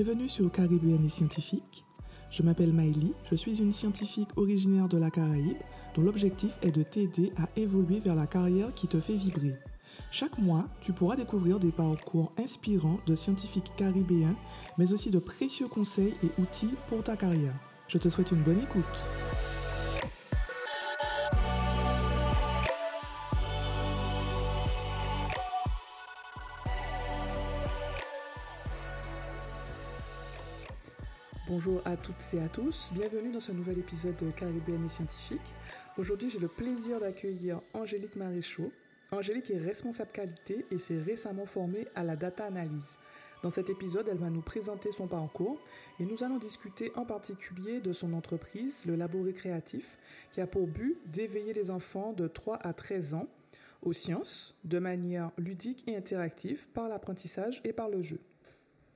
Bienvenue sur Caribéenne Scientifique. Je m'appelle Maïli, je suis une scientifique originaire de la Caraïbe dont l'objectif est de t'aider à évoluer vers la carrière qui te fait vibrer. Chaque mois, tu pourras découvrir des parcours inspirants de scientifiques caribéens, mais aussi de précieux conseils et outils pour ta carrière. Je te souhaite une bonne écoute. Bonjour à toutes et à tous, bienvenue dans ce nouvel épisode de Caribéenne et Scientifique. Aujourd'hui, j'ai le plaisir d'accueillir Angélique Maréchaux. Angélique est responsable qualité et s'est récemment formée à la data analyse. Dans cet épisode, elle va nous présenter son parcours et nous allons discuter en particulier de son entreprise, le Laboré Créatif, qui a pour but d'éveiller les enfants de 3 à 13 ans aux sciences de manière ludique et interactive par l'apprentissage et par le jeu.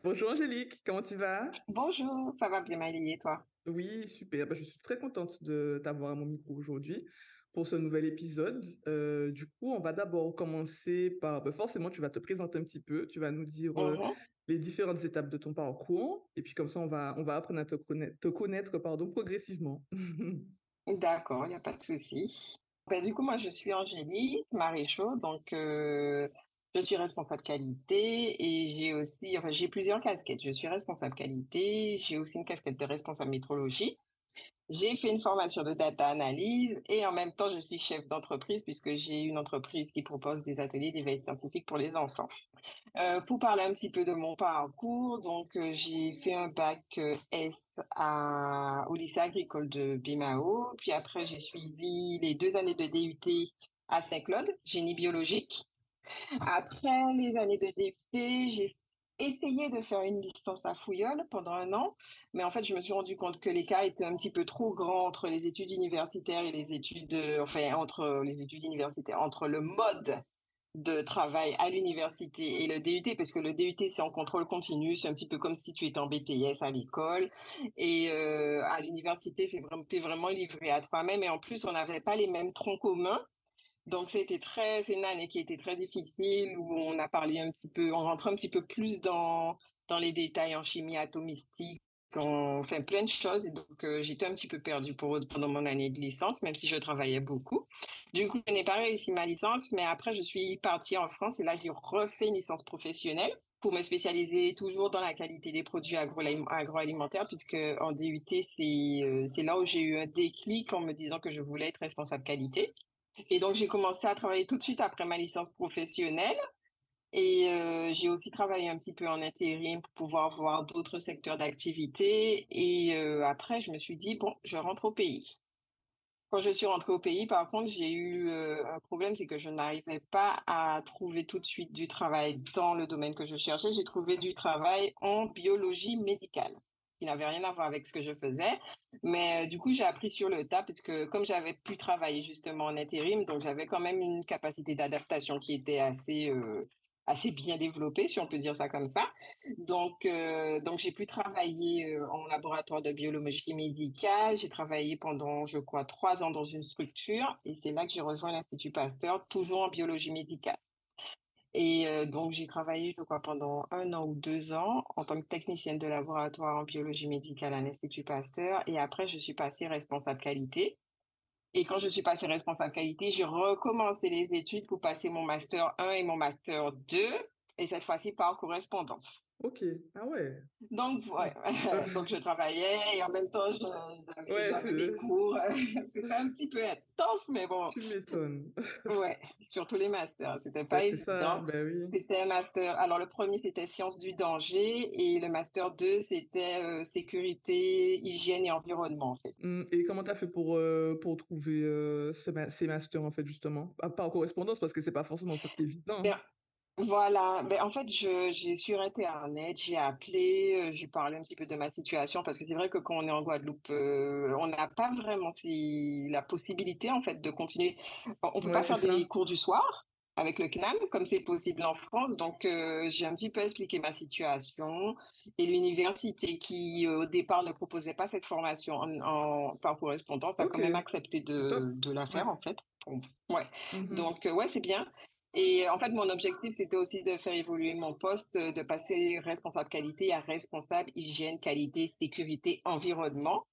Bonjour Angélique, comment tu vas? Bonjour, ça va bien Maëlie et toi? Oui, super. Bah, je suis très contente de t'avoir à mon micro aujourd'hui pour ce nouvel épisode. Euh, du coup, on va d'abord commencer par, bah, forcément, tu vas te présenter un petit peu, tu vas nous dire euh, Mhm. les différentes étapes de ton parcours, et puis comme ça, on va, on va apprendre à te connaître, te connaître pardon, progressivement. D'accord, il n'y a pas de souci. Ben, du coup, moi, je suis Angélique Maréchaux, donc euh, je suis responsable qualité et j'ai aussi, enfin, j'ai plusieurs casquettes. Je suis responsable qualité, j'ai aussi une casquette de responsable métrologie. J'ai fait une formation de data analyse et en même temps, je suis chef d'entreprise puisque j'ai une entreprise qui propose des ateliers d'éveil scientifique pour les enfants. Euh, pour parler un petit peu de mon parcours, donc euh, j'ai fait un bac euh, S à, au lycée agricole de Bimao, puis après j'ai suivi les deux années de DUT à Saint-Claude, génie biologique. Après les années de DUT, j'ai essayé de faire une licence à Fouillol pendant un an, mais en fait, je me suis rendu compte que l'écart était un petit peu trop grand entre les études universitaires et les études, euh, enfin, entre les études universitaires, entre le mode de travail à l'université et le DUT, parce que le DUT, c'est en contrôle continu, c'est un petit peu comme si tu étais en BTS à l'école, et euh, à l'université, c'est t'es vraiment livré à toi-même, et en plus, on n'avait pas les mêmes troncs communs, donc c'était très, c'est une année qui était très difficile où on a parlé un petit peu, on rentrait un petit peu plus dans dans les détails en chimie atomistique, en enfin plein de choses. Et donc euh, j'étais un petit peu perdue pendant mon année de licence, même si je travaillais beaucoup. Du coup, je n'ai pas réussi ma licence, mais après je suis partie en France et là j'ai refait une licence professionnelle pour me spécialiser toujours dans la qualité des produits agroalim- agroalimentaires, puisque en DUT c'est euh, là où j'ai eu un déclic en me disant que je voulais être responsable qualité. Et donc, j'ai commencé à travailler tout de suite après ma licence professionnelle. Et euh, j'ai aussi travaillé un petit peu en intérim pour pouvoir voir d'autres secteurs d'activité. Et euh, après, je me suis dit, bon, je rentre au pays. Quand je suis rentrée au pays, par contre, j'ai eu euh, un problème, c'est que je n'arrivais pas à trouver tout de suite du travail dans le domaine que je cherchais. J'ai trouvé du travail en biologie médicale, qui n'avait rien à voir avec ce que je faisais. Mais euh, du coup, j'ai appris sur le tas, puisque comme j'avais pu travailler justement en intérim, donc j'avais quand même une capacité d'adaptation qui était assez, euh, assez bien développée, si on peut dire ça comme ça. Donc, euh, donc j'ai pu travailler en laboratoire de biologie médicale. J'ai travaillé pendant, je crois, trois ans dans une structure, et c'est là que j'ai rejoint l'Institut Pasteur, toujours en biologie médicale. Et euh, donc, j'ai travaillé, je crois, pendant un an ou deux ans en tant que technicienne de laboratoire en biologie médicale à l'Institut Pasteur. Et après, je suis passée responsable qualité. Et quand je suis passée responsable qualité, j'ai recommencé les études pour passer mon master 1 et mon master 2. Et cette fois-ci par correspondance. Ok, ah ouais. Donc, ouais. Donc, je travaillais et en même temps, je- j'avais Ouais, c'est- cours. C'était un petit peu intense, mais bon, tu m'étonnes. ouais, surtout les masters. C'était pas Bah, ça, évident. ben oui. C'était un master. Alors, le premier, c'était sciences du danger et le master 2, c'était euh, sécurité, hygiène et environnement, en fait. Hum, Et comment t'as fait pour, euh, pour trouver euh, ce ma- ces masters, en fait, justement? Ah, Pas en correspondance, parce que c'est pas forcément en fait, évident. hein. Bien. Voilà, ben, en fait, j'ai sur Internet, j'ai appelé, euh, j'ai parlé un petit peu de ma situation parce que c'est vrai que quand on est en Guadeloupe, euh, on n'a pas vraiment si- la possibilité en fait de continuer. On on peut Ouais, pas faire ça. des cours du soir avec le CNAM comme c'est possible en France. Donc, euh, j'ai un petit peu expliqué ma situation et l'université qui au départ ne proposait pas cette formation en, en- par correspondance a quand même accepté de, de la faire en fait. Bon, ouais. Mhm. Donc, euh, ouais, c'est bien. Et en fait, mon objectif, c'était aussi de faire évoluer mon poste, de passer responsable qualité à responsable hygiène, qualité, sécurité, environnement.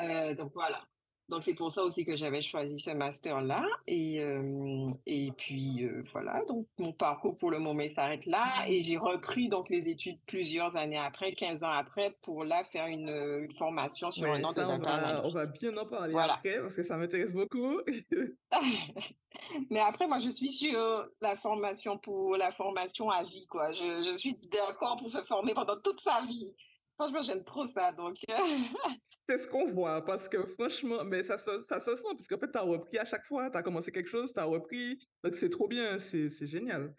Euh, donc voilà. Donc c'est pour ça aussi que j'avais choisi ce master-là. Et, euh, et puis euh, voilà, donc mon parcours pour le moment s'arrête là. Et j'ai repris donc les études plusieurs années après, 15 ans après, pour là faire une, une formation sur un an de data on va, on va bien en parler Voilà. après parce que ça m'intéresse beaucoup. Mais après, moi, je suis sur la formation pour la formation à vie, quoi. Je, je suis d'accord pour se former pendant toute sa vie. Franchement, j'aime trop ça, donc euh, C'est ce qu'on voit parce que franchement, mais ça se, ça se sent parce qu'en fait, tu as repris à chaque fois, tu as commencé quelque chose, tu as repris. Donc c'est trop bien, c'est génial.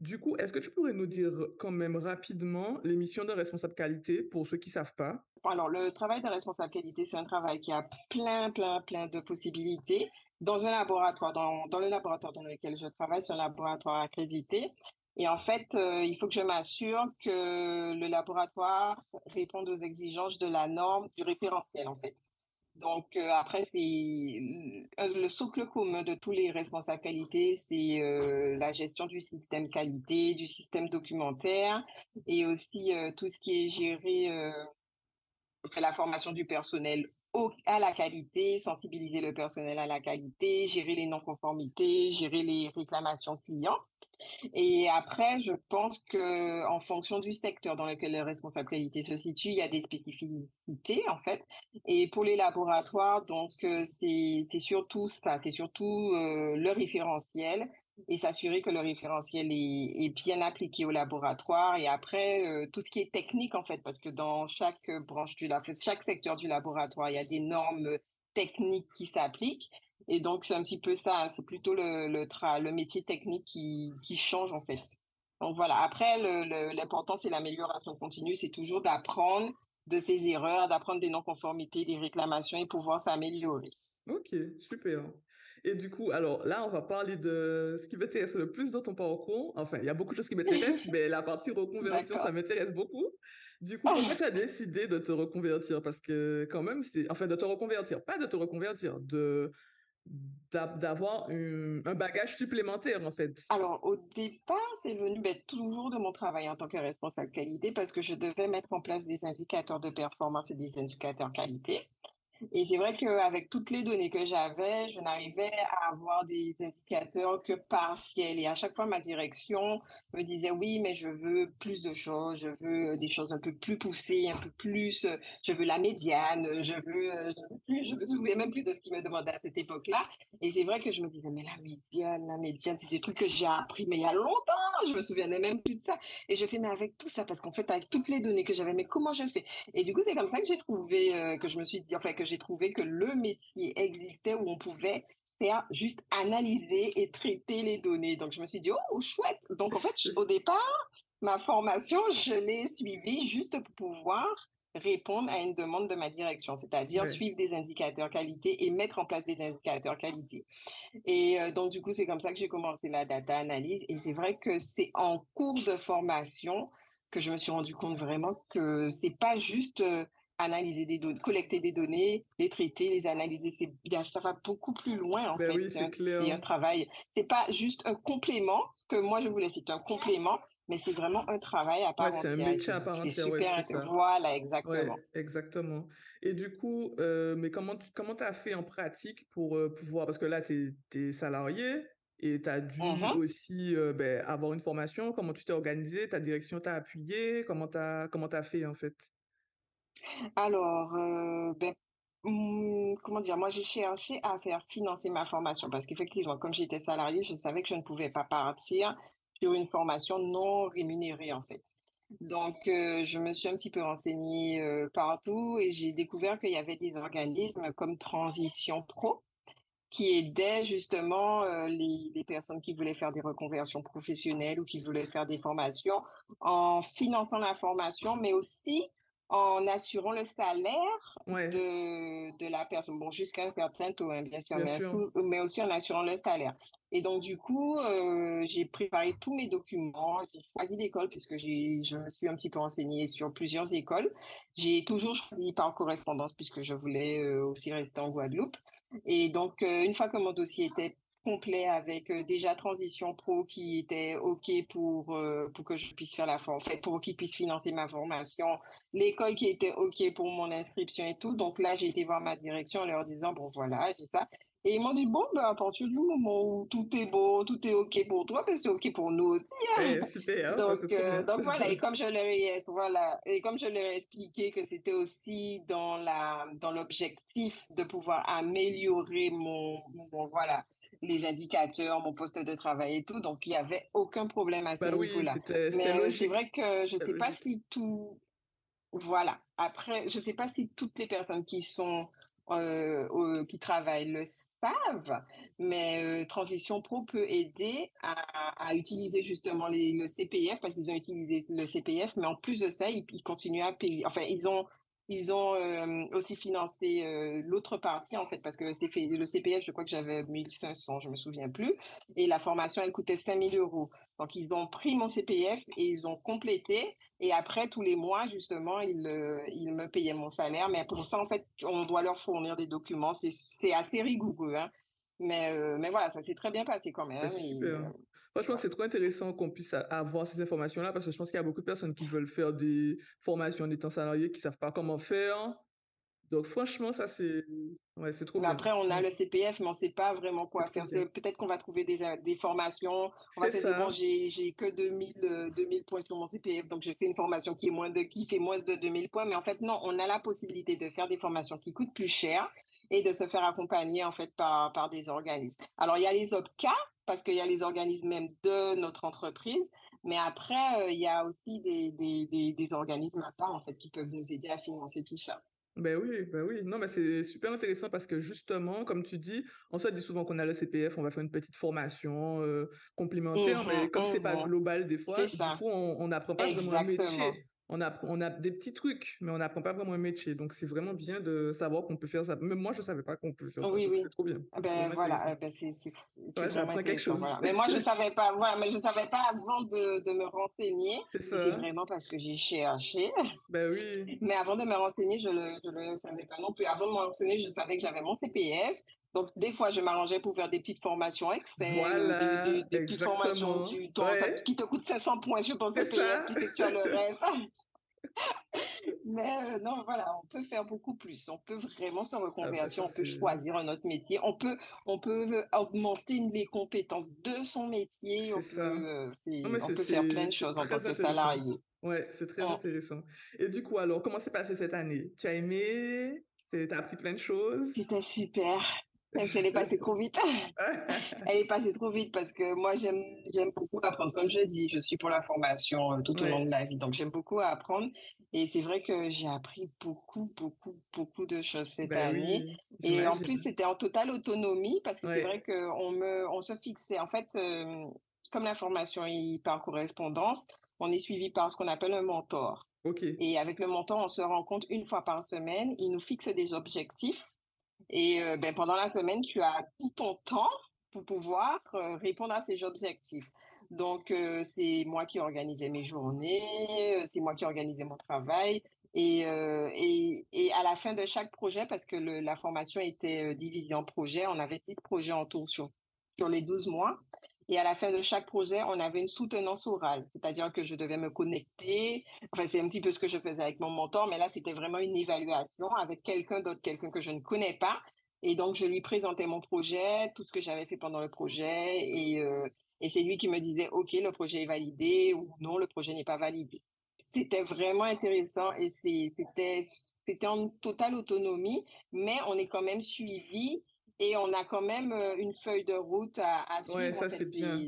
Du coup, est-ce que tu pourrais nous dire quand même rapidement les missions de responsable qualité pour ceux qui savent pas? Alors, le travail de responsable qualité, c'est un travail qui a plein, plein, plein de possibilités. Dans un laboratoire, dans, dans le laboratoire dans lequel je travaille, c'est un laboratoire accrédité. Et en fait, euh, il faut que je m'assure que le laboratoire réponde aux exigences de la norme du référentiel, en fait. Donc, euh, après, c'est euh, le socle commun de tous les responsables qualité, c'est la gestion du système qualité, du système documentaire et aussi tout ce qui est géré la formation du personnel à la qualité, sensibiliser le personnel à la qualité, gérer les non-conformités, gérer les réclamations clients. Et après, je pense que en fonction du secteur dans lequel le responsable qualité se situe, il y a des spécificités en fait. Et pour les laboratoires, donc euh, c'est surtout ça, c'est surtout euh, le référentiel et s'assurer que le référentiel est, bien appliqué au laboratoire. Et après, euh, tout ce qui est technique en fait, parce que dans chaque euh, branche du chaque secteur du laboratoire, il y a des normes techniques qui s'appliquent. Et donc, c'est un petit peu ça, hein, c'est plutôt le, le, tra- le métier technique qui, qui change en fait. Donc voilà, après, le, le- l'important, c'est l'amélioration continue, c'est toujours d'apprendre de ses erreurs, d'apprendre des non-conformités, des réclamations et pouvoir s'améliorer. Ok, super. Et du coup, alors là, on va parler de ce qui m'intéresse le plus dans ton parcours. Enfin, il y a beaucoup de choses qui m'intéressent, mais la partie reconversion, ça m'intéresse beaucoup. Du coup, pourquoi tu as décidé de te reconvertir? Parce que quand même, c'est... Enfin, de te reconvertir, pas de te reconvertir, de d'avoir un, bagage supplémentaire, en fait. Alors, au départ, c'est venu ben, toujours de mon travail en tant que responsable qualité parce que je devais mettre en place des indicateurs de performance et des indicateurs qualité. Et c'est vrai qu'avec toutes les données que j'avais, je n'arrivais à avoir des indicateurs que partiels. Et à chaque fois, ma direction me disait, oui, mais je veux plus de choses, je veux des choses un peu plus poussées, un peu plus, euh, je veux la médiane, je veux, euh, je sais plus, je me souviens même plus de ce qu'ils me demandaient à cette époque-là. Et c'est vrai que je me disais, mais la médiane, la médiane, c'est des trucs que j'ai appris, mais il y a longtemps, je me souvenais même plus de ça. Et je fais, mais avec tout ça, parce qu'en fait, avec toutes les données que j'avais, mais comment je fais? Et du coup, c'est comme ça que j'ai trouvé, euh, que je me suis dit, enfin, que j'ai trouvé que le métier existait où on pouvait faire juste analyser et traiter les données. Donc, je me suis dit, oh, chouette. Donc, en fait, au départ, ma formation, je l'ai suivie juste pour pouvoir répondre à une demande de ma direction, c'est-à-dire suivre des indicateurs qualité et mettre en place des indicateurs qualité. Et euh, donc, du coup, c'est comme ça que j'ai commencé la data analyse. Et c'est vrai que c'est en cours de formation que je me suis rendu compte vraiment que c'est pas juste euh, analyser des données, collecter des données, les traiter, les analyser. C'est, ça va beaucoup plus loin, en Ben fait. oui, C'est un, un travail. C'est pas juste un complément. Ce que moi, je voulais, c'est un complément, mais c'est vraiment un travail à Ouais, part c'est un entière. Métier à part entière, super. Voilà, Ouais, exactement. exactement. Et du coup, euh, mais comment tu comment t'as fait en pratique pour euh, pouvoir, parce que là, tu es, salarié et tu as dû Mhm. aussi euh, ben, avoir une formation. Comment tu t'es organisé? Ta direction t'a appuyé? Comment t'as comment t'as fait en fait? Alors, euh, ben, hum, comment dire, moi j'ai cherché à faire financer ma formation parce qu'effectivement, comme j'étais salariée, je savais que je ne pouvais pas partir sur une formation non rémunérée en fait. Donc, euh, je me suis un petit peu renseignée euh, partout et j'ai découvert qu'il y avait des organismes comme Transition Pro qui aidaient justement les, les personnes qui voulaient faire des reconversions professionnelles ou qui voulaient faire des formations en finançant la formation, mais aussi en assurant le salaire Ouais, de, de la personne. Bon, jusqu'à un certain taux, hein, bien sûr, bien mais, sûr. aussi en assurant le salaire. Et donc, du coup, euh, j'ai préparé tous mes documents, j'ai choisi l'école puisque j'ai, je me suis un petit peu renseignée sur plusieurs écoles. J'ai toujours choisi par correspondance puisque je voulais euh, aussi rester en Guadeloupe. Et donc, euh, une fois que mon dossier était complet avec déjà Transition Pro qui était OK pour, pour que je puisse faire la formation, pour qu'ils puissent financer ma formation, l'école qui était OK pour mon inscription et tout. Donc là, j'ai été voir ma direction en leur disant, bon voilà, j'ai ça. Et ils m'ont dit, bon, ben, à partir du moment où tout est beau, tout est OK pour toi, ben, c'est OK pour nous aussi. Hein. Eh, super. donc, euh, donc voilà, et comme je leur ai, voilà, et comme je leur ai expliqué que c'était aussi dans la, dans l'objectif de pouvoir améliorer mon, voilà, les indicateurs, mon poste de travail et tout, donc il n'y avait aucun problème à ce bah niveau-là. Mais c'est vrai que je ne sais pas si tout, voilà. Après, je ne sais pas si toutes les personnes qui sont euh, qui travaillent le savent, mais euh, Transition Pro peut aider à, utiliser justement les, le CPF parce qu'ils ont utilisé le CPF, mais en plus de ça, ils, ils continuent à payer. Enfin, ils ont ils ont euh, aussi financé euh, l'autre partie, en fait, parce que le, le CPF, je crois que j'avais 1500, je me souviens plus. Et la formation, elle coûtait 5000 euros. Donc, ils ont pris mon CPF et ils ont complété. Et après, tous les mois, justement, ils, euh, ils me payaient mon salaire. Mais pour ça, en fait, on doit leur fournir des documents. C'est assez rigoureux. Hein. Mais, mais voilà, ça s'est très bien passé quand même. super. Franchement, c'est trop intéressant qu'on puisse avoir ces informations-là parce que je pense qu'il y a beaucoup de personnes qui veulent faire des formations en étant salariés qui ne savent pas comment faire. Donc, franchement, ça, c'est ouais, trop bien. Après, on a le CPF, mais on ne sait pas vraiment quoi faire. Peut-être qu'on va trouver des, des formations. On va se dire, bon, j'ai que 2000, 2000 points sur mon CPF, donc j'ai fait une formation qui, est moins de, qui fait moins de 2000 points. Mais en fait, non, on a la possibilité de faire des formations qui coûtent plus cher et de se faire accompagner, en fait, par, par des organismes. Alors, il y a les OPCA, parce qu'il y a les organismes même de notre entreprise. Mais après, euh, il y a aussi des, des, des, organismes à part, en fait, qui peuvent nous aider à financer tout ça. Ben oui, ben oui. Non, mais c'est super intéressant parce que justement, comme tu dis, on se dit souvent qu'on a le CPF, on va faire une petite formation euh, complémentaire, mais mmh comme c'est pas mmh global des fois, du coup, on n'apprend pas vraiment un métier on a, on a des petits trucs, mais on n'apprend pas vraiment un métier. Donc, c'est vraiment bien de savoir qu'on peut faire ça. Même moi, je ne savais pas qu'on peut faire ça. Oui, C'est trop bien. Ah ben, voilà, ben, c'est ouais, j'apprends quelque chose. Mais moi, je ne savais pas, voilà, mais je savais pas avant de, de me renseigner. C'est ça. C'est vraiment parce que j'ai cherché. Ben oui. Mais avant de me renseigner, je ne le, le savais pas non plus. Avant de me renseigner, je savais que j'avais mon CPF. Donc, des fois, je m'arrangeais pour faire des petites formations externes, voilà, des, des, petites formations du, qui te coûtent 500 points sur ton CPF, puis tu as le reste. Mais euh, non, voilà, on peut faire beaucoup plus. On peut vraiment se ah, bah, reconvertir, on peut choisir un autre métier, on peut, on peut augmenter les compétences de son métier, on peut, euh, on peut faire plein de choses en tant que salarié. Ouais, c'est très intéressant. Et du coup, alors, comment s'est passé cette année? Tu as aimé? Tu as appris plein de choses? C'était super. Elle est passée trop vite. Elle est passée trop vite parce que moi, j'aime, j'aime beaucoup apprendre. Comme je dis, je suis pour la formation euh, tout au long de la vie. Donc, j'aime beaucoup apprendre. Et c'est vrai que j'ai appris beaucoup, beaucoup, beaucoup de choses cette ben année. et en plus, c'était en totale autonomie parce que c'est vrai qu'on me, on se fixait. En fait, euh, comme la formation est par correspondance, on est suivi par ce qu'on appelle un mentor. Et avec le mentor, on se rencontre une fois par semaine. Il nous fixe des objectifs et ben, pendant la semaine, tu as tout ton temps pour pouvoir répondre à ces objectifs. Donc, c'est moi qui organisais mes journées, c'est moi qui organisais mon travail. Et, et, et, à la fin de chaque projet, parce que la formation était divisée en projets, on avait 10 projets en tout sur, sur les 12 mois. Et à la fin de chaque projet, on avait une soutenance orale, c'est-à-dire que je devais me connecter. Enfin, c'est un petit peu ce que je faisais avec mon mentor, mais là, c'était vraiment une évaluation avec quelqu'un d'autre, quelqu'un que je ne connais pas. Et donc, je lui présentais mon projet, tout ce que j'avais fait pendant le projet, et, euh, c'est lui qui me disait, OK, le projet est validé ou non, le projet n'est pas validé. C'était vraiment intéressant et c'était c'était en totale autonomie, mais on est quand même suivi et on a quand même euh, une feuille de route à, à suivre. Ouais, ça, c'est bien.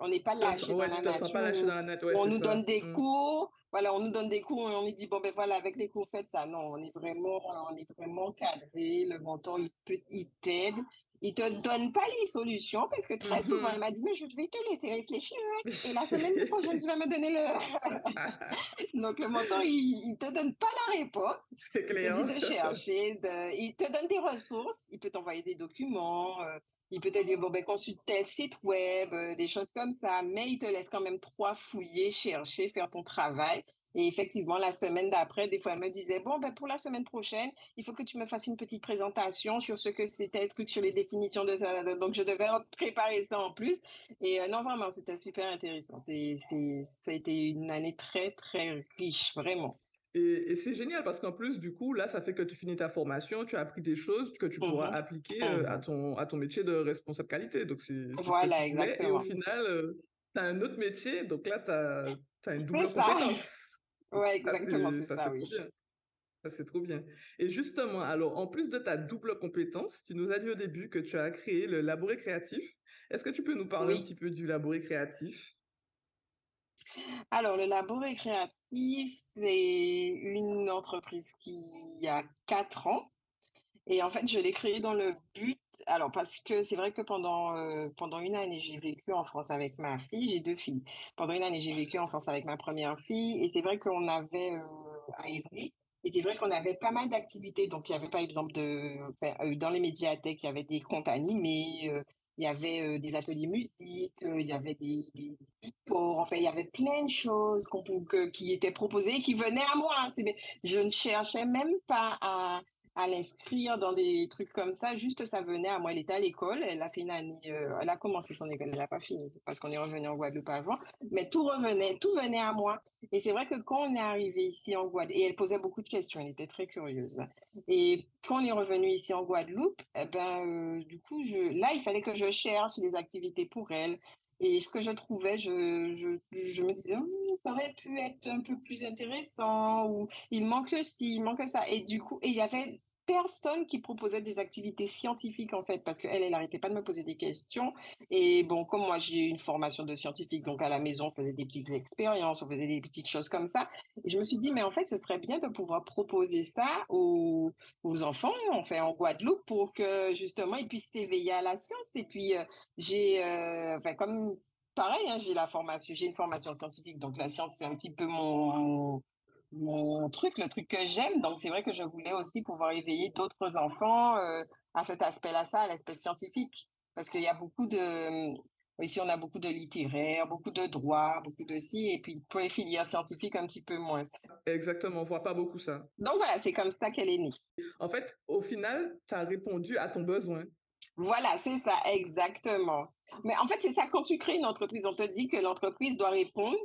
on n'est pas lâché, ouais, dans, la pas lâché dans la nature. on nous donne des mmh. cours. Voilà, on nous donne des cours et on nous dit, bon, ben voilà, avec les cours, faites ça. Non, on est vraiment, on est vraiment cadré. Le mentor, il, il t'aide il te donne pas les solutions parce que très souvent, il mm-hmm. m'a dit, mais je vais te laisser réflire. Hein, et la semaine prochaine, tu vas me donner le... Donc, le mentor, il, ne te donne pas la réponse. C'est clair. Il te dit de chercher, de... il te donne des ressources, il peut t'envoyer des documents, euh, il peut te dire, bon, ben, consulte tel site web, euh, des choses comme ça, mais il te laisse quand même trois fouiller, chercher, faire ton travail. Et effectivement, la semaine d'après, des fois, elle me disait, bon, ben, pour la semaine prochaine, il faut que tu me fasses une petite présentation sur ce que c'était, truc sur les définitions de ça. Donc, je devais préparer ça en plus. Et euh, non, vraiment, c'était super intéressant. C'est, ça a été une année très, très riche, vraiment. Et, c'est génial parce qu'en plus, du coup, là, ça fait que tu finis ta formation, tu as appris des choses que tu pourras mmh appliquer euh, à, mmh ton, à ton métier de responsable qualité. Donc, c'est voilà, ce exactement. Et au final, euh, tu as un autre métier, donc là, tu as, as, une double compétence. Oui, exactement, c'est ça, oui. Ça, c'est trop bien. Et justement, alors, en plus de ta double compétence, tu nous as dit au début que tu as créé le laboré créatif. Est-ce que tu peux nous parler un petit peu du laboré créatif? Alors, le laboré créatif, c'est une entreprise qui a quatre ans. Et en fait, je l'ai créé dans le but, alors parce que c'est vrai que pendant, euh, pendant une année, j'ai vécu en France avec ma fille, j'ai deux filles. Pendant une année, j'ai vécu en France avec ma première fille, et c'est vrai qu'on avait euh, à Évry, et c'est vrai qu'on avait pas mal d'activités. Donc, il y avait par exemple de, euh, dans les médiathèques, il y avait des comptes animés, il y avait des ateliers musique, il y avait des, des, enfin, il y avait plein de choses qui étaient proposées et qui venaient à moi. Je ne cherchais même pas à, à l'inscrire dans des trucs comme ça. Juste, ça venait à moi. Elle était à l'école. Elle a fait euh, elle a commencé son école. Elle n'a pas fini parce qu'on est revenu en Guadeloupe avant. Mais tout revenait, tout venait à moi. Et c'est vrai que quand on est arrivé ici en Guadeloupe, et elle posait beaucoup de questions. Elle était très curieuse. Et quand on est revenu ici en Guadeloupe, eh ben, euh, du coup, là, il fallait que je cherche des activités pour elle. Et ce que je trouvais, je, me disais, hum, ça aurait pu être un peu plus intéressant, ou il manque ci, il manque ça. Et du coup, il y avait personne qui proposait des activités scientifiques en fait parce qu'elle elle n'arrêtait pas de me poser des questions. Et bon comme moi j'ai une formation de scientifique donc à la maison on faisait des petites expériences on faisait des petites choses comme ça. Et je me suis dit mais en fait ce serait bien de pouvoir proposer ça aux, enfants en fait en Guadeloupe pour que justement ils puissent s'éveiller à la science. Et puis euh, j'ai euh, enfin comme pareil hein, j'ai la formation j'ai une formation scientifique donc la science c'est un petit peu mon mon truc, le truc que j'aime. Donc, c'est vrai que je voulais aussi pouvoir éveiller d'autres enfants euh, à cet aspect-là, ça, à l'aspect scientifique. Parce qu'il y a beaucoup de... Ici, on a beaucoup de littéraire, beaucoup de droit, beaucoup de ci, et puis pour les filières scientifiques, un petit peu moins. Exactement, on voit pas beaucoup ça. Donc voilà, c'est comme ça qu'elle est née. En fait, au final, tu as répondu à ton besoin. Voilà, c'est ça, exactement. Mais en fait, c'est ça, quand tu crées une entreprise, on te dit que l'entreprise doit répondre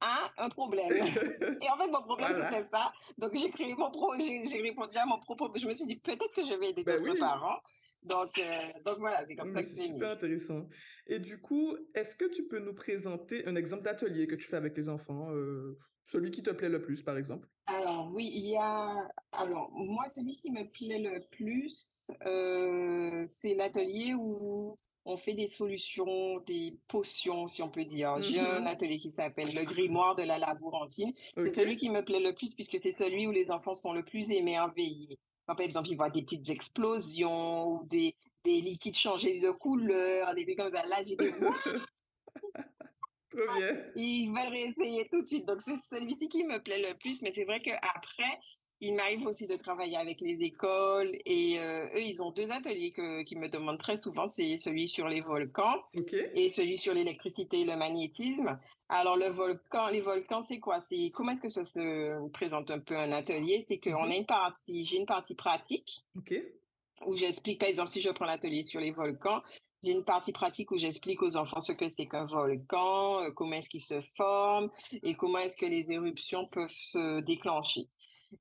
à un problème. Et en fait, mon problème, c'était ça. Donc, j'ai créé mon projet, j'ai répondu à mon propos. Je me suis dit, peut-être que je vais aider ben d'autres parents. Donc, euh, donc voilà, c'est comme ça que c'est super intéressant. Et du coup, est-ce que tu peux nous présenter un exemple d'atelier que tu fais avec les enfants, euh, celui qui te plaît le plus, par exemple? Alors oui, il y a. Alors moi, celui qui me plaît le plus, euh, c'est l'atelier où on fait des solutions, des potions, si on peut dire. J'ai un mmh atelier qui s'appelle le grimoire de la labourantine. C'est celui qui me plaît le plus puisque c'est celui où les enfants sont le plus émerveillés. par exemple, ils voient des petites explosions ou des, des liquides changer de couleur, des trucs comme ça. Là, j'ai des... Trop bien. Ils veulent réessayer tout de suite. Donc, c'est celui-ci qui me plaît le plus. Mais c'est vrai qu'après, il m'arrive aussi de travailler avec les écoles et euh, eux, ils ont deux ateliers que, qui me demandent très souvent. C'est celui sur les volcans et celui sur l'électricité et le magnétisme. Alors, le volcan, les volcans, c'est quoi? C'est comment est-ce que ça se présente un peu un atelier? C'est qu'on mhm. a une partie, j'ai une partie pratique. Où j'explique, par exemple, si je prends l'atelier sur les volcans, j'ai une partie pratique où j'explique aux enfants ce que c'est qu'un volcan, euh, comment est-ce qu'il se forme et comment est-ce que les éruptions peuvent se déclencher.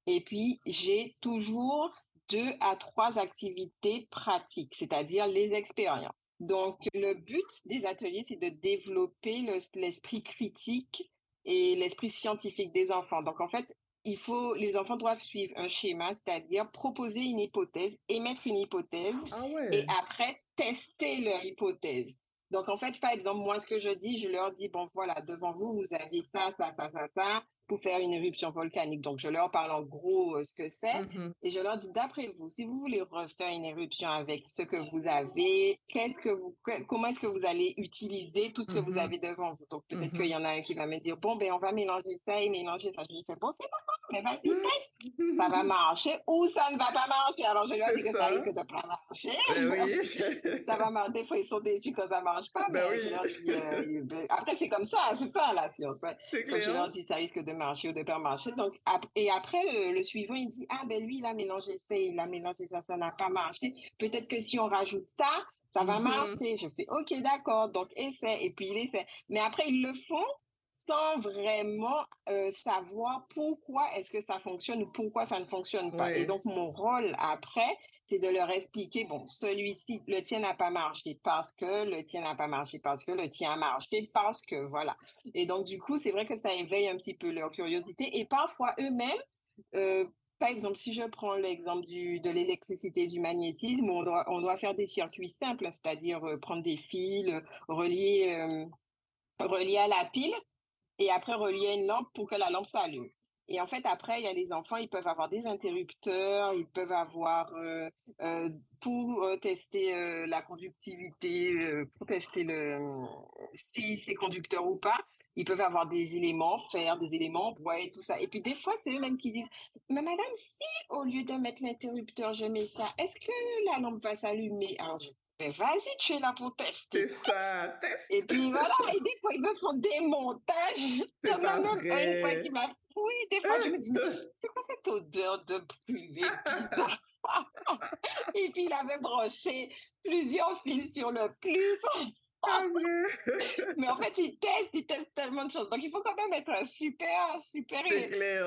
Et puis, j'ai toujours deux à trois activités pratiques, c'est-à-dire les expériences. Donc, le but des ateliers, c'est de développer l'esprit critique et l'esprit scientifique des enfants. Donc, en fait, il faut, les enfants doivent suivre un schéma, c'est-à-dire proposer une hypothèse, émettre une hypothèse ah et après tester leur hypothèse. Donc, en fait, par exemple, moi, ce que je dis, je leur dis, bon, voilà, devant vous, vous avez ça, ça, ça, ça, ça pour faire une éruption volcanique. Donc, je leur parle en gros euh, ce que c'est mmh et je leur dis, d'après vous, si vous voulez refaire une éruption avec ce que vous avez, qu'est-ce que vous, comment est-ce que vous allez utiliser tout ce que vous mmh avez devant vous? Donc, peut-être mmh qu'il y en a un qui va me dire, bon, ben, on va mélanger ça et mélanger ça. Je lui fais, bon, ok, d'accord, mais vas-y, teste. Ça va marcher ou ça ne va pas marcher? Alors, je leur dis que ça risque de pas marcher. Ben oui. ça va marcher. Des fois, ils sont déçus quand ça marche pas, ben mais je leur dis, euh, ben, après, c'est comme ça, c'est ça, la science. Hein. Je leur dis, ça risque de marcher ou de pas marcher. Donc, et après, le, suivant, il dit, ah ben lui, il a mélangé ça, il a mélangé ça, ça n'a pas marché. Peut-être que si on rajoute ça, ça va mm-hmm. marcher. Je fais, OK, d'accord. Donc, essaie. Et puis, il essaie. Mais après, ils le font sans vraiment euh, savoir pourquoi est-ce que ça fonctionne ou pourquoi ça ne fonctionne pas. Et donc, mon rôle après, c'est de leur expliquer, bon, celui-ci, le tien n'a pas marché parce que, le tien n'a pas marché parce que, le tien a marché parce que, voilà. Et donc, du coup, c'est vrai que ça éveille un petit peu leur curiosité et parfois eux-mêmes, euh, par exemple, si je prends l'exemple de l'électricité du magnétisme, on doit, on doit faire des circuits simples, c'est-à-dire euh, prendre des fils, relier, relier à la pile et après relier une lampe pour que la lampe s'allume. Et en fait, après, il y a les enfants, ils peuvent avoir des interrupteurs, ils peuvent avoir, euh, euh, pour euh, tester la conductivité, pour tester le, si c'est conducteur ou pas, ils peuvent avoir des éléments fer, des éléments bois et tout ça. Et puis des fois, c'est eux-mêmes qui disent, mais madame, si au lieu de mettre l'interrupteur, je mets ça, est-ce que la lampe va s'allumer Alors, je mais vas-y, tu es là pour tester. C'est ça, teste. Et puis voilà, et des fois, ils me font des montages. Il y en a même une fois qui m'a. Oui, des fois, je me dis, mais c'est quoi cette odeur de privé Et puis, il avait branché plusieurs fils sur le plus. Ah, mais en fait, ils testent, ils testent tellement de choses. Donc, il faut quand même être super, super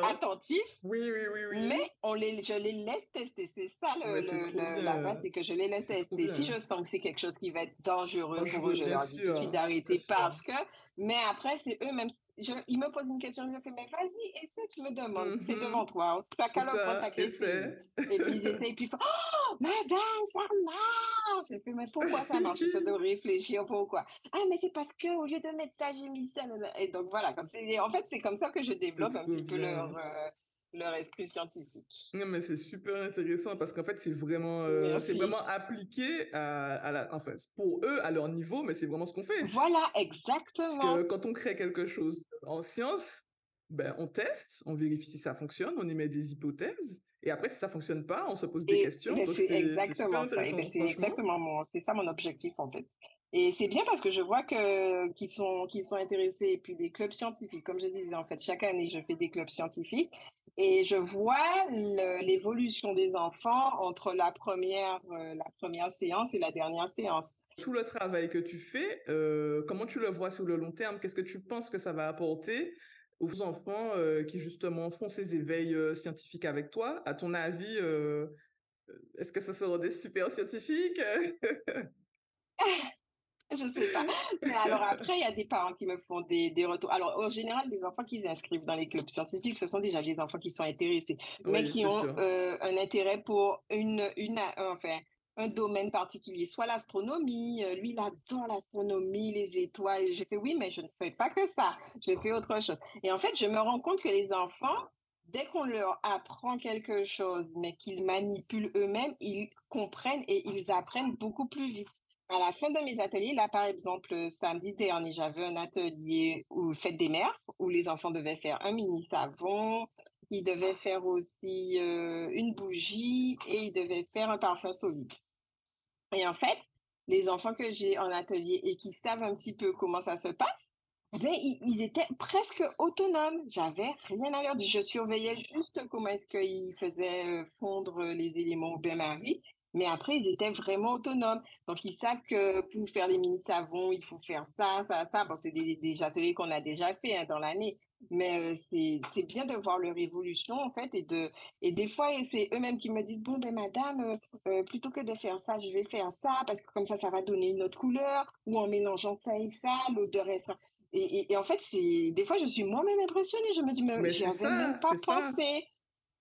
attentif. Oui, oui, oui, oui. Mais on les, je les laisse tester. C'est ça le, le, la base, c'est que je les laisse tester. Si je sens que c'est quelque chose qui va être dangereux pour eux, je leur dis tout de suite d'arrêter parce que. Mais après, c'est eux-mêmes je, il me pose une question, je fais, mais vas-y, essaie, tu me demandes, c'est mm-hmm. devant toi, tu as qu'à le prendre, ta question. Et puis ils essayent, puis ils font, oh, madame, ça marche. Je fais, mais pourquoi ça marche? Ça doit réfléchir, pourquoi? Ah, mais c'est parce que au lieu de mettre ça, j'ai mis ça. Et donc voilà, comme en fait, c'est comme ça que je développe un petit peu leur, euh, leur esprit scientifique. Non, mais c'est super intéressant parce qu'en fait, c'est vraiment, euh, c'est vraiment appliqué à, à la, enfin, pour eux, à leur niveau, mais c'est vraiment ce qu'on fait. Voilà, exactement. Parce que quand on crée quelque chose en science, ben, on teste, on vérifie si ça fonctionne, on émet des hypothèses, et après, si ça fonctionne pas, on se pose des questions. C'est exactement ça. C'est exactement mon, c'est ça mon objectif, en fait. Et c'est bien parce que je vois que qu'ils sont qu'ils sont intéressés et puis des clubs scientifiques. Comme je disais en fait chaque année je fais des clubs scientifiques. Et je vois l'évolution des enfants entre la première, euh, la première séance et la dernière séance. Tout le travail que tu fais, euh, comment tu le vois sur le long terme? Qu'est-ce que tu penses que ça va apporter aux enfants euh, qui justement font ces éveils scientifiques avec toi? À ton avis, est-ce que ce seront des super scientifiques? je sais pas. Mais alors après, il y a des parents qui me font des, des retours. Alors, en général, les enfants qui s'inscrivent dans les clubs scientifiques, ce sont déjà des enfants qui sont intéressés, mais qui ont euh, un intérêt pour une, une, enfin, un domaine particulier, soit l'astronomie. Euh, lui, il adore l'astronomie, les étoiles. J'ai fait oui, mais je ne fais pas que ça. Je fais autre chose. Et en fait, je me rends compte que les enfants, dès qu'on leur apprend quelque chose, mais qu'ils manipulent eux-mêmes, ils comprennent et ils apprennent beaucoup plus vite à la fin de mes ateliers, là par exemple, samedi dernier, j'avais un atelier où fête des mères, où les enfants devaient faire un mini savon, ils devaient faire aussi euh, une bougie et ils devaient faire un parfum solide. Et en fait, les enfants que j'ai en atelier et qui savent un petit peu comment ça se passe, ben, ils, étaient presque autonomes. J'avais rien à leur dire. Je surveillais juste comment est-ce qu'ils faisaient euh, fondre les éléments au bain-marie mais après, ils étaient vraiment autonomes. Donc, ils savent que pour faire les mini-savons, il faut faire ça, ça, ça. Bon, c'est des, des, ateliers qu'on a déjà fait hein, dans l'année. Mais euh, c'est bien de voir leur évolution, en fait. Et, de, et des fois, c'est eux-mêmes qui me disent, bon, ben madame, euh, euh, plutôt que de faire ça, je vais faire ça, parce que comme ça, ça va donner une autre couleur. Ou en mélangeant ça et ça, l'odeur est ça. Et, et, en fait, des fois, je suis moi-même impressionnée. Je me dis, mais, mais j'avais même pas pensé.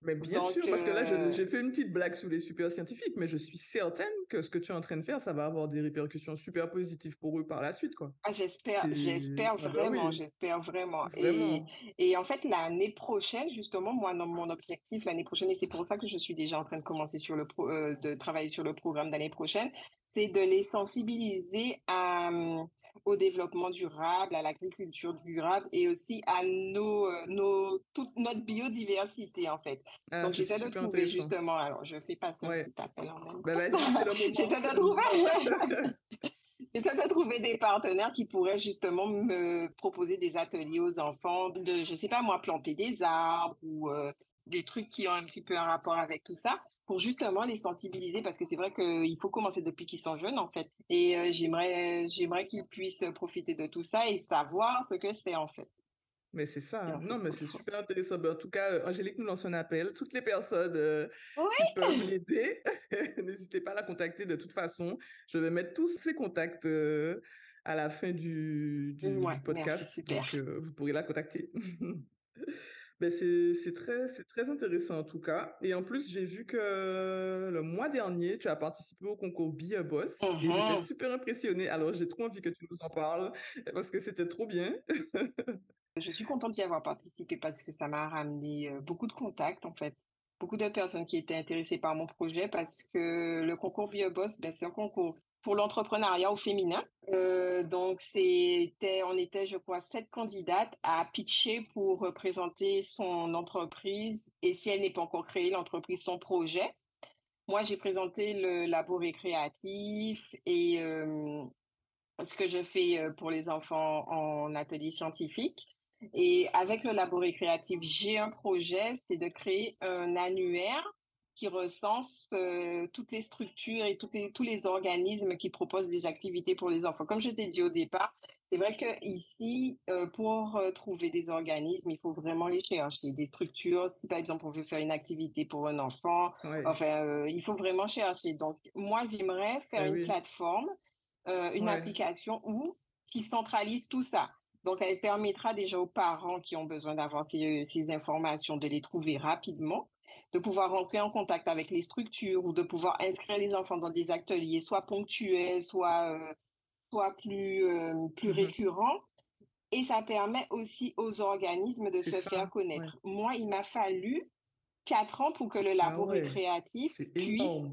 Mais bien sûr, parce que là, euh j'ai fait une petite blague sous les super scientifiques, mais je suis certaine que ce que tu es en train de faire, ça va avoir des répercussions super positives pour eux par la suite, quoi. Ah, j'espère, j'espère ah, bah vraiment, j'espère vraiment. Et, et, en fait, l'année prochaine, justement, moi, mon objectif l'année prochaine, et c'est pour ça que je suis déjà en train de commencer sur le euh, de travailler sur le programme d'année prochaine, c'est de les sensibiliser à, hum, au développement durable, à l'agriculture durable et aussi à nos, euh, nos, toute notre biodiversité, en fait. Ah, Donc, j'essaie de trouver justement, alors je fais pas ça, ouais. appel en même ben, temps. J'essaie de trouver. J'essaie de trouver des partenaires qui pourraient justement me proposer des ateliers aux enfants, de, je sais pas moi, planter des arbres ou euh, des trucs qui ont un petit peu un rapport avec tout ça, pour justement les sensibiliser, parce que c'est vrai qu'il faut commencer depuis qu'ils sont jeunes, en fait. Et euh, j'aimerais, j'aimerais qu'ils puissent profiter de tout ça et savoir ce que c'est, en fait. Mais c'est ça. Hein. Non, mais c'est super intéressant. Ben, en tout cas, euh, Angélique nous lance un appel. Toutes les personnes euh, qui peuvent l'aider, n'hésitez pas à la contacter de toute façon. Je vais mettre tous ces contacts euh, à la fin du, du, podcast. donc, vous pourrez la contacter. ben, c'est très, très intéressant en tout cas. Et en plus, j'ai vu que le mois dernier, tu as participé au concours Be a Boss. Et j'étais mmh super impressionnée. Alors, j'ai trop envie que tu nous en parles parce que c'était trop bien. Je suis contente d'y avoir participé parce que ça m'a ramené beaucoup de contacts, en fait. Beaucoup de personnes qui étaient intéressées par mon projet parce que le concours BioBoss, ben, c'est un concours pour l'entrepreneuriat au féminin. Donc, c'était, on était, je crois, sept candidates à pitcher pour représenter son entreprise et si elle n'est pas encore créée, l'entreprise, son projet. Moi, j'ai présenté le labo récréatif et ce que je fais pour les enfants en atelier scientifique. Et avec le labo récréatif, j'ai un projet, c'est de créer un annuaire qui recense euh, toutes les structures et les, tous les organismes qui proposent des activités pour les enfants. Comme je t'ai dit au départ, c'est vrai que ici, euh, pour euh, trouver des organismes, il faut vraiment les chercher. Des structures, si par exemple on veut faire une activité pour un enfant, enfin, il faut vraiment chercher. Donc, moi, j'aimerais faire ben une plateforme, une application où qui centralise tout ça. Donc, elle permettra déjà aux parents qui ont besoin d'avoir ces, informations de les trouver rapidement, de pouvoir rentrer en contact avec les structures ou de pouvoir inscrire les enfants dans des ateliers, soit ponctuels, soit, euh, soit plus, euh, plus mmh récurrents. Et ça permet aussi aux organismes de se faire connaître. Moi, il m'a fallu quatre ans pour que le ah labo récréatif puisse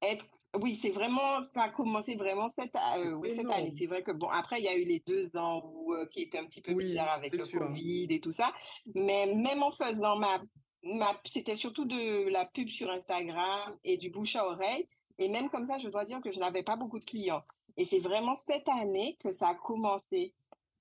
être oui, c'est vraiment, ça a commencé vraiment cette, euh, cette année. C'est vrai que bon, après, il y a eu les deux ans où, euh, qui étaient un petit peu bizarres avec le Covid et tout ça. Mais même en faisant ma, ma c'était surtout de la pub sur Instagram et du bouche à oreille. Et même comme ça, je dois dire que je n'avais pas beaucoup de clients. Et c'est vraiment cette année que ça a commencé.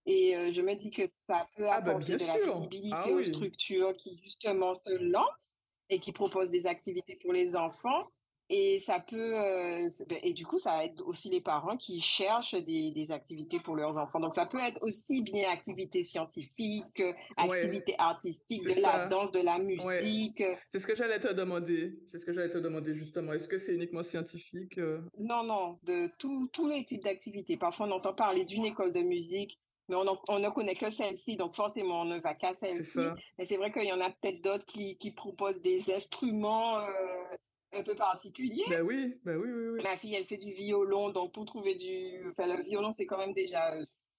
Et euh, je me dis que ça peut ah bah, apporter de la visibilité ah aux structures qui justement se lancent et qui proposent des activités pour les enfants et ça peut, euh, ben, et du coup, ça aide aussi les parents qui cherchent des, des, activités pour leurs enfants. Donc, ça peut être aussi bien activité scientifique, activité artistique, de la danse, de la musique. C'est ce que j'allais te demander. C'est ce que j'allais te demander justement. Est-ce que c'est uniquement scientifique euh? Non, non, de tous les types d'activités. Parfois, on entend parler d'une école de musique, mais on, on ne connaît que celle-ci, donc forcément, on ne va qu'à celle-ci. Mais c'est vrai qu'il y en a peut-être d'autres qui, qui, proposent des instruments. Euh, un peu particulier. Ben oui, ben oui, oui, oui. Ma fille, elle fait du violon, donc pour trouver du... Enfin, le violon, c'est quand même déjà...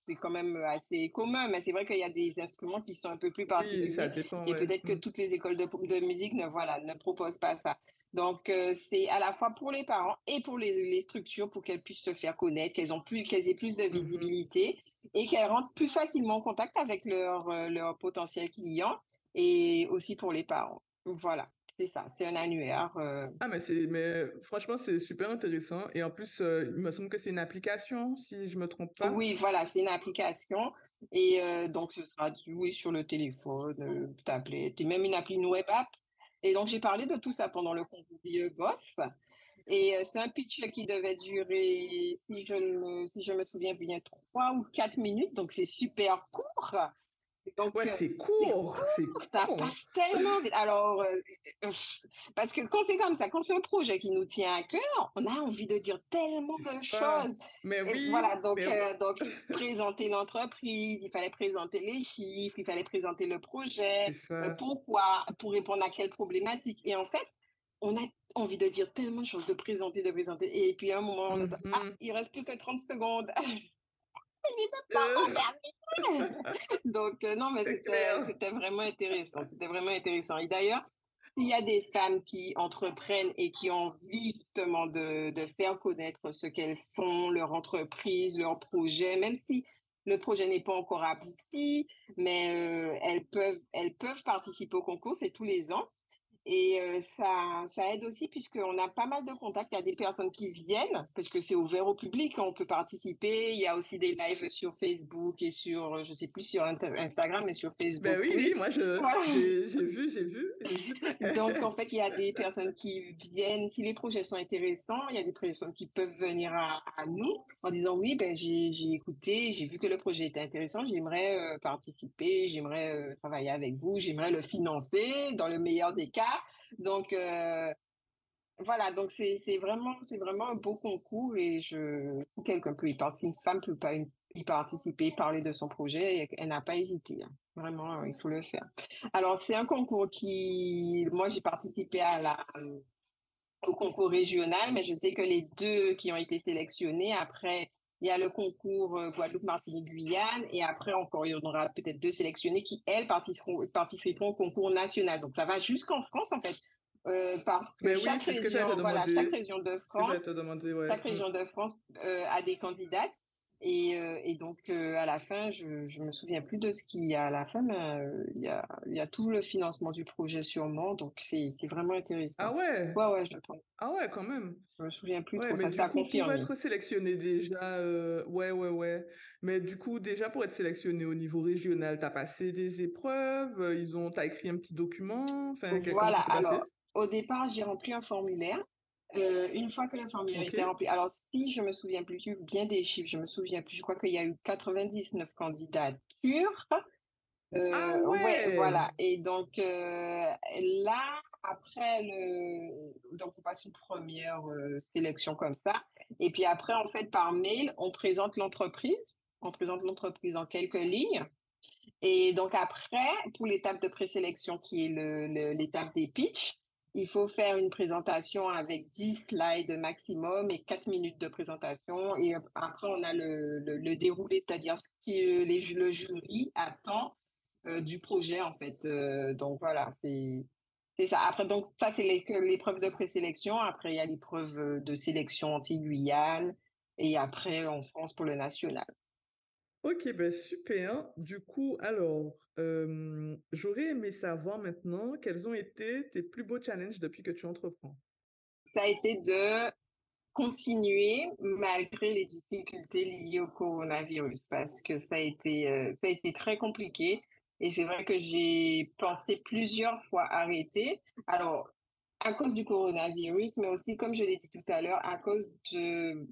C'est quand même assez commun, mais c'est vrai qu'il y a des instruments qui sont un peu plus particuliers. ça dépend, et peut-être que mm. toutes les écoles de, de musique ne, voilà, ne proposent pas ça. Donc, euh, c'est à la fois pour les parents et pour les, les structures pour qu'elles puissent se faire connaître, qu'elles ont plus, qu'elles aient plus de mm-hmm. visibilité et qu'elles rentrent plus facilement en contact avec leurs leur, leur potentiels clients et aussi pour les parents. Voilà. C'est ça, c'est un annuaire. Euh. Ah, mais, c'est, mais franchement, c'est super intéressant. Et en plus, euh, il me semble que c'est une application, si je ne me trompe pas. Oui, voilà, c'est une application. Et euh, donc, ce sera joué sur le téléphone, tablette, et même une appli, une web app. Et donc, j'ai parlé de tout ça pendant le concours Boss. Et c'est un pitch qui devait durer, si je, me, si je me souviens bien, trois ou quatre minutes. Donc, c'est super court. Donc, ouais, c'est court, c'est Ça passe tellement vite. Alors, euh, euh, parce que quand c'est comme ça, quand c'est un projet qui nous tient à cœur, on a envie de dire tellement de choses. Mais oui. voilà, donc, euh, donc présenter l'entreprise, il fallait présenter les chiffres, il fallait présenter le projet, pourquoi, pour répondre à quelle problématique. Et en fait, on a envie de dire tellement de choses, de présenter, de présenter. Et puis à un moment, on a, ah, il reste plus que 30 secondes. Donc, euh, non, mais c'était vraiment intéressant. C'était vraiment intéressant. Et d'ailleurs, s'il y a des femmes qui entreprennent et qui ont envie justement de, de faire connaître ce qu'elles font, leur entreprise, leur projet, même si le projet n'est pas encore abouti, mais euh, elles, peuvent, elles peuvent participer au concours, c'est tous les ans. Et ça, ça aide aussi puisqu'on a pas mal de contacts. Il y a des personnes qui viennent parce que c'est ouvert au public, on peut participer. Il y a aussi des lives sur Facebook et sur, je sais plus sur Instagram, mais sur Facebook. Ben oui, oui, moi je, j'ai, vu, j'ai vu, Donc en fait, il y a des personnes qui viennent. Si les projets sont intéressants, il y a des personnes qui peuvent venir à, nous en disant oui, ben j'ai, j'ai écouté, j'ai vu que le projet était intéressant, j'aimerais participer, j'aimerais travailler avec vous, j'aimerais le financer dans le meilleur des cas. Donc, euh, voilà, donc c'est vraiment, vraiment un beau concours et je, si quelqu'un peut y participer, une femme peut pas y participer, parler de son projet, elle n'a pas hésité. Hein. Vraiment, il faut le faire. Alors, c'est un concours qui, moi, j'ai participé à la, au concours régional, mais je sais que les deux qui ont été sélectionnés, après, il y a le concours euh, Guadeloupe, Martinique, Guyane, et après encore, il y en aura peut-être deux sélectionnés qui, elles, participeront, participeront au concours national. Donc, ça va jusqu'en France, en fait. Euh, par chaque, région, voilà, chaque région de France, chaque région de France a des candidates et, et donc, à la fin, je ne me souviens plus de ce qu'il y a à la fin, mais il y, a, il y a tout le financement du projet sûrement. Donc, c'est vraiment intéressant. Ah ouais? Ouais, ouais, je pense. Ah ouais, quand même. Je me souviens plus trop, ça, ça coup, Pour être sélectionné déjà, ouais, ouais, ouais. Mais du coup, déjà, pour être sélectionné au niveau régional, tu as passé des épreuves, ils ont, as écrit un petit document, enfin, voilà, alors, au départ, j'ai rempli un formulaire. Euh, une fois que le formulaire était rempli, alors si je me souviens plus bien des chiffres, je me souviens plus, je crois qu'il y a eu 99 candidatures. Euh, ah ouais. voilà. Et donc euh, là, après le, donc on passe une première sélection comme ça, et puis après en fait par mail, on présente l'entreprise, on présente l'entreprise en quelques lignes. Et donc après, pour l'étape de présélection qui est l'étape des pitchs, il faut faire une présentation avec 10 slides maximum et 4 minutes de présentation. Et après, on a le, le, déroulé, c'est-à-dire ce que le jury attend euh, du projet, en fait. Euh, donc voilà, c'est ça. Après, donc ça, c'est l'épreuve de présélection. Après, il y a l'épreuve de sélection anti-Guyane. Et après, en France pour le national. Ok, ben super. Du coup, alors, j'aurais aimé savoir maintenant quels ont été tes plus beaux challenges depuis que tu entreprends? Ça a été de continuer malgré les difficultés liées au coronavirus parce que ça a été, ça a été très compliqué. Et c'est vrai que j'ai pensé plusieurs fois arrêter. Alors, à cause du coronavirus, mais aussi, comme je l'ai dit tout à l'heure, à cause de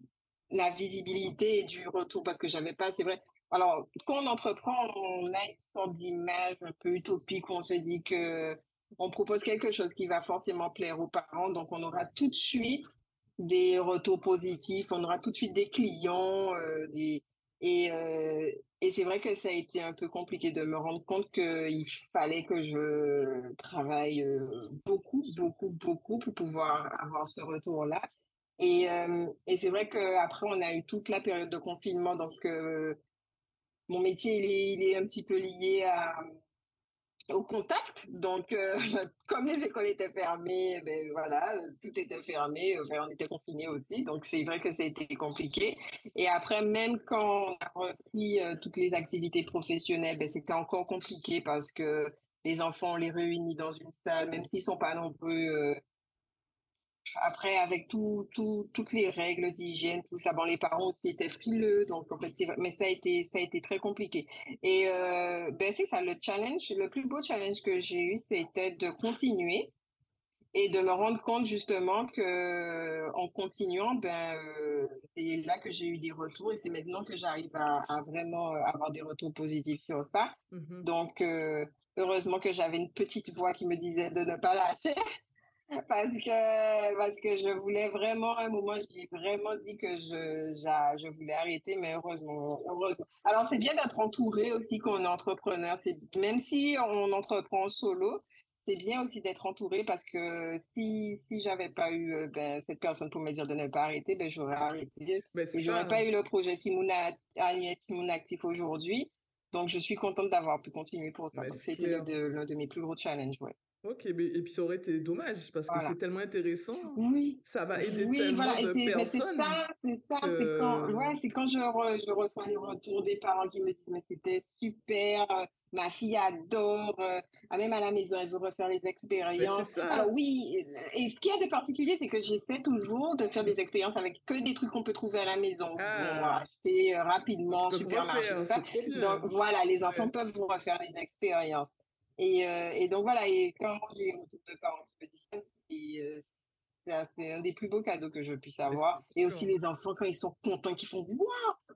la visibilité et du retour, parce que j'avais pas, c'est vrai, alors, quand on entreprend, on a une sorte d'image un peu utopique où on se dit que on propose quelque chose qui va forcément plaire aux parents, donc on aura tout de suite des retours positifs, on aura tout de suite des clients, euh, et, euh, et c'est vrai que ça a été un peu compliqué de me rendre compte qu'il fallait que je travaille euh, beaucoup, beaucoup, beaucoup pour pouvoir avoir ce retour-là. Et, et c'est vrai qu'après, on a eu toute la période de confinement, donc mon métier, il est, un petit peu lié au contact. Donc, euh, comme les écoles étaient fermées, ben voilà, tout était fermé. on était confinés aussi. Donc, c'est vrai que ça a été compliqué. Et après, même quand on a repris euh, toutes les activités professionnelles, ben, c'était encore compliqué parce que les enfants, on les réunit dans une salle, même s'ils sont pas nombreux. Euh, après, avec tout, tout, toutes les règles d'hygiène, tout ça, bon, les parents aussi étaient frileux, donc en fait, mais ça a été, ça a été très compliqué. Et euh, ben c'est ça, le challenge, le plus beau challenge que j'ai eu, c'était de continuer et de me rendre compte justement que en continuant, ben euh, c'est là que j'ai eu des retours et c'est maintenant que j'arrive à, à, vraiment avoir des retours positifs sur ça. Mmh donc euh, heureusement que j'avais une petite voix qui me disait de ne pas lâcher parce que parce que je voulais vraiment à un moment j'ai vraiment dit que je je voulais arrêter mais heureusement heureusement alors c'est bien d'être entouré aussi quand on est entrepreneur c'est même si on entreprend solo c'est bien aussi d'être entouré parce que si si j'avais pas eu euh, ben, cette personne pour me dire de ne pas arrêter ben j'aurais arrêté ben, et j'aurais pas eu le projet Timouna Timouna actif aujourd'hui. Donc je suis contente d'avoir pu continuer pour ça. Ben, c'était l'un de, de mes plus gros challenges ouais Ok, mais, et puis ça aurait été dommage parce que c'est tellement intéressant. Oui. Ça va aider Oui, tellement voilà, et de c'est ça, c'est ça, c'est quand ouais, c'est quand je re je reçois les retours des parents qui me disent: «Mais c'était super, heu, ma fille adore, heu, ah même à la maison, elle veut refaire les expériences». Alors oui, et ce qu'il y a de particulier, c'est que j'essaie toujours de faire des expériences avec que des trucs qu'on peut trouver à la maison, Ah, acheter, donc ils rapidement, supermarché, tout ça. Donc voilà, les enfants Ouais. peuvent vous refaire les expériences et heu et donc voilà et quand j'ai les retours de parents qui me disent ça, c'est, c'est un des plus beaux cadeaux que je puisse avoir et aussi les enfants quand ils sont contents, qu'ils font: «Waouh!»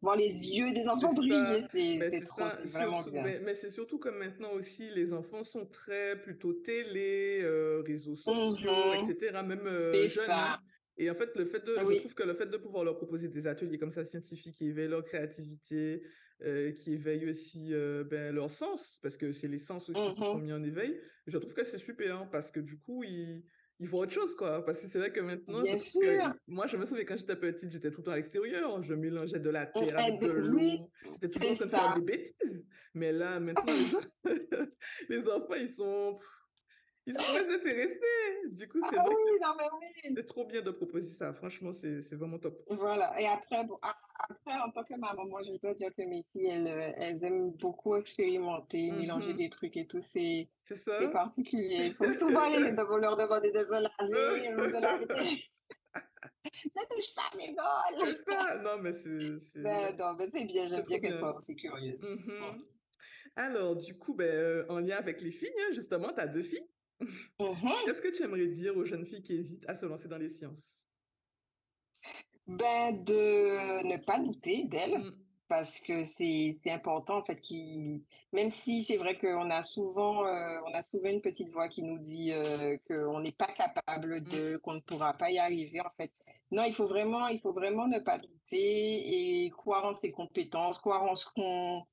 voir les yeux des enfants briller, c'est trop, vraiment bien. mais, mais c'est surtout comme maintenant aussi, les enfants sont très plutôt télé, euh, réseaux sociaux, Mmh etc., même euh, jeunes, hein. Et en fait, le fait de, je trouve que le fait de pouvoir leur proposer des ateliers comme ça, scientifiques, qui éveillent leur créativité, euh, qui éveillent aussi euh, ben, leur sens, parce que c'est les sens aussi qui sont Mmh mis en éveil, je trouve que c'est super, hein, parce que du coup, ils, ils voient autre chose, quoi. Parce que c'est vrai que maintenant, Bien que, moi, je me souviens quand j'étais petite, j'étais tout le temps à l'extérieur, je mélangeais de la Mmh terre et avec de oui, l'eau, J'étais toujours c'est en train de faire des bêtises. Mais là, maintenant, les, en- les enfants, ils sont, ils sont très intéressés. Du coup, Ah c'est que oui, oui. trop bien de proposer ça. Franchement, c'est vraiment top. Voilà et après bon, a après en tant que maman, moi je dois dire que mes filles, elles, elles aiment beaucoup expérimenter, mélanger Mhm. des trucs et tout, c'est C'est particulier. Il faut souvent aller les leur demander de se laver de. «Ne touche pas mes bols!» C'est ça? Non, mais c'est Ben c'est- non, mais c'est bien, j'aime bien qu'elles bien. soient aussi curieuses. Mmh. Mhm. Alors, du coup, ben, euh, en lien avec les filles, hein, justement, tu as deux filles. Mmh Qu'est-ce que tu aimerais dire aux jeunes filles qui hésitent à se lancer dans les sciences? Ben, de ne pas douter d'elles, Mm, parce que c'est important en fait qui même si c'est vrai qu'on a souvent, heu, on a souvent une petite voix qui nous dit, heu, qu'on n'est pas capable mm. de, qu'on ne pourra pas y arriver en fait. Non, il faut vraiment il faut vraiment ne pas douter et croire en ses compétences, croire en ce qu'on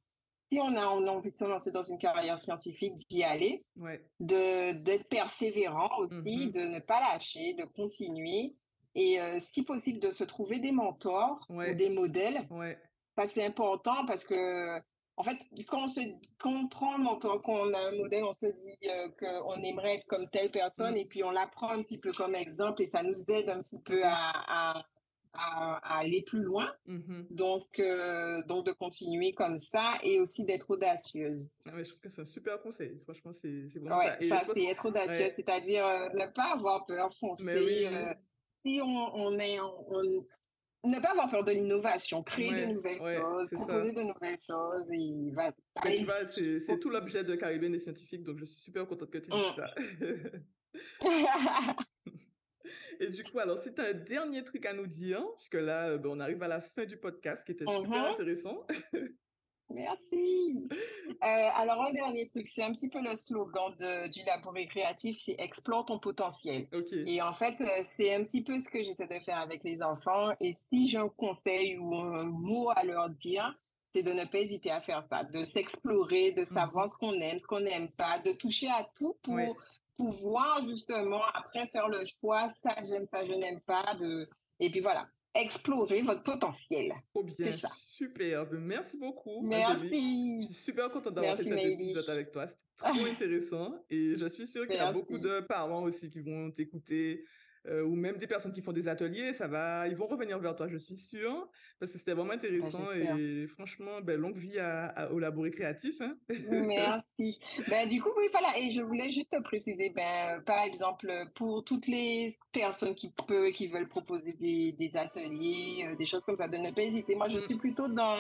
si on a on a envie de se lancer dans une carrière scientifique, d'y aller, Ouais. de d'être persévérant aussi, Mhm. de ne pas lâcher, de continuer et heu, si possible de se trouver des mentors ou des modèles. Ouais. Ça, c'est important parce que en fait, quand on se quand on prend un mentor, quand on a un modèle, on se dit, heu, qu'on aimerait être comme telle personne Mm, et puis on la prend un petit peu comme exemple et ça nous aide un petit peu à à aller plus loin. Mhm. Donc heu, donc de continuer comme ça et aussi d'être audacieuse. Ah ouais, je trouve que c'est un super conseil. Franchement, c'est vraiment Ouais, ça. Et ça, c'est être audacieux, ouais, c'est-à-dire, heu, ne pas avoir peur, foncer, oui, si on on est on on ne pas avoir peur de l'innovation, créer de nouvelles ouais, choses, ça. proposer de nouvelles choses et va Mais tu allez-y, vois, c'est tout l'objet de Caribbean et scientifique, donc je suis super contente que tu dises Mmh. ça. Et du coup, alors, si tu as un dernier truc à nous dire, puisque là, euh, ben, on arrive à la fin du podcast qui était Mmh super mh. intéressant. Merci. Heu, alors un dernier truc, c'est un petit peu le slogan de du Labouré créatif, c'est «Explore ton potentiel» et en fait, heu, c'est un petit peu ce que j'essaie de faire avec les enfants et si j'ai un conseil ou un mot à leur dire, c'est de ne pas hésiter à faire ça, de s'explorer, de savoir Mhm. ce qu'on aime, ce qu'on n'aime pas, de toucher à tout pour Ouais. pouvoir justement après faire le choix, ça j'aime, ça je n'aime pas, de et puis voilà, explorer votre potentiel. C'est bien, ça. super. Ben, Merci beaucoup, Angélique. Je Merci. suis super contente d'avoir fait Merci cet épisode avec toi. C'était trop intéressant. Et je suis sûre qu'il y a beaucoup Merci. de parents aussi qui vont t'écouter, euh, ou même des personnes qui font des ateliers. Ça va, ils vont revenir vers toi, je suis sûre, parce que c'était vraiment Bah, intéressant. Et franchement, ben, longue vie à, à- au laboré créatif. hein. Merci. Ben, du coup, oui, voilà, et je voulais juste te préciser, ben, par exemple, pour toutes les personnes qui peuvent, qui veulent proposer des, des ateliers, euh, des choses comme ça, de ne pas hésiter. Moi, je Mm, suis plutôt dans,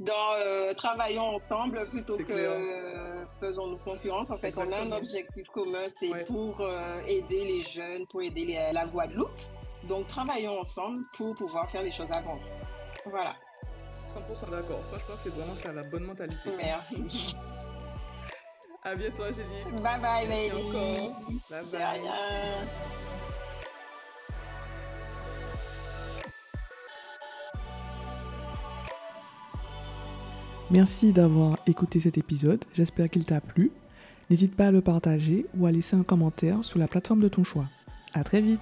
dans euh, travaillons ensemble plutôt que euh, faisons-nous concurrence. En fait, on a un objectif commun, c'est Ouais. pour euh, aider les jeunes, pour aider les- la Guadeloupe. Donc, travaillons ensemble pour pouvoir faire les choses avancer. Voilà. 100% d'accord. Franchement, c'est vraiment ça, la bonne mentalité. Merci. À bientôt, Angélique. Bye bye, Merci encore. Bye bye. Merci d'avoir écouté cet épisode, j'espère qu'il t'a plu. N'hésite pas à le partager ou à laisser un commentaire sur la plateforme de ton choix. À très vite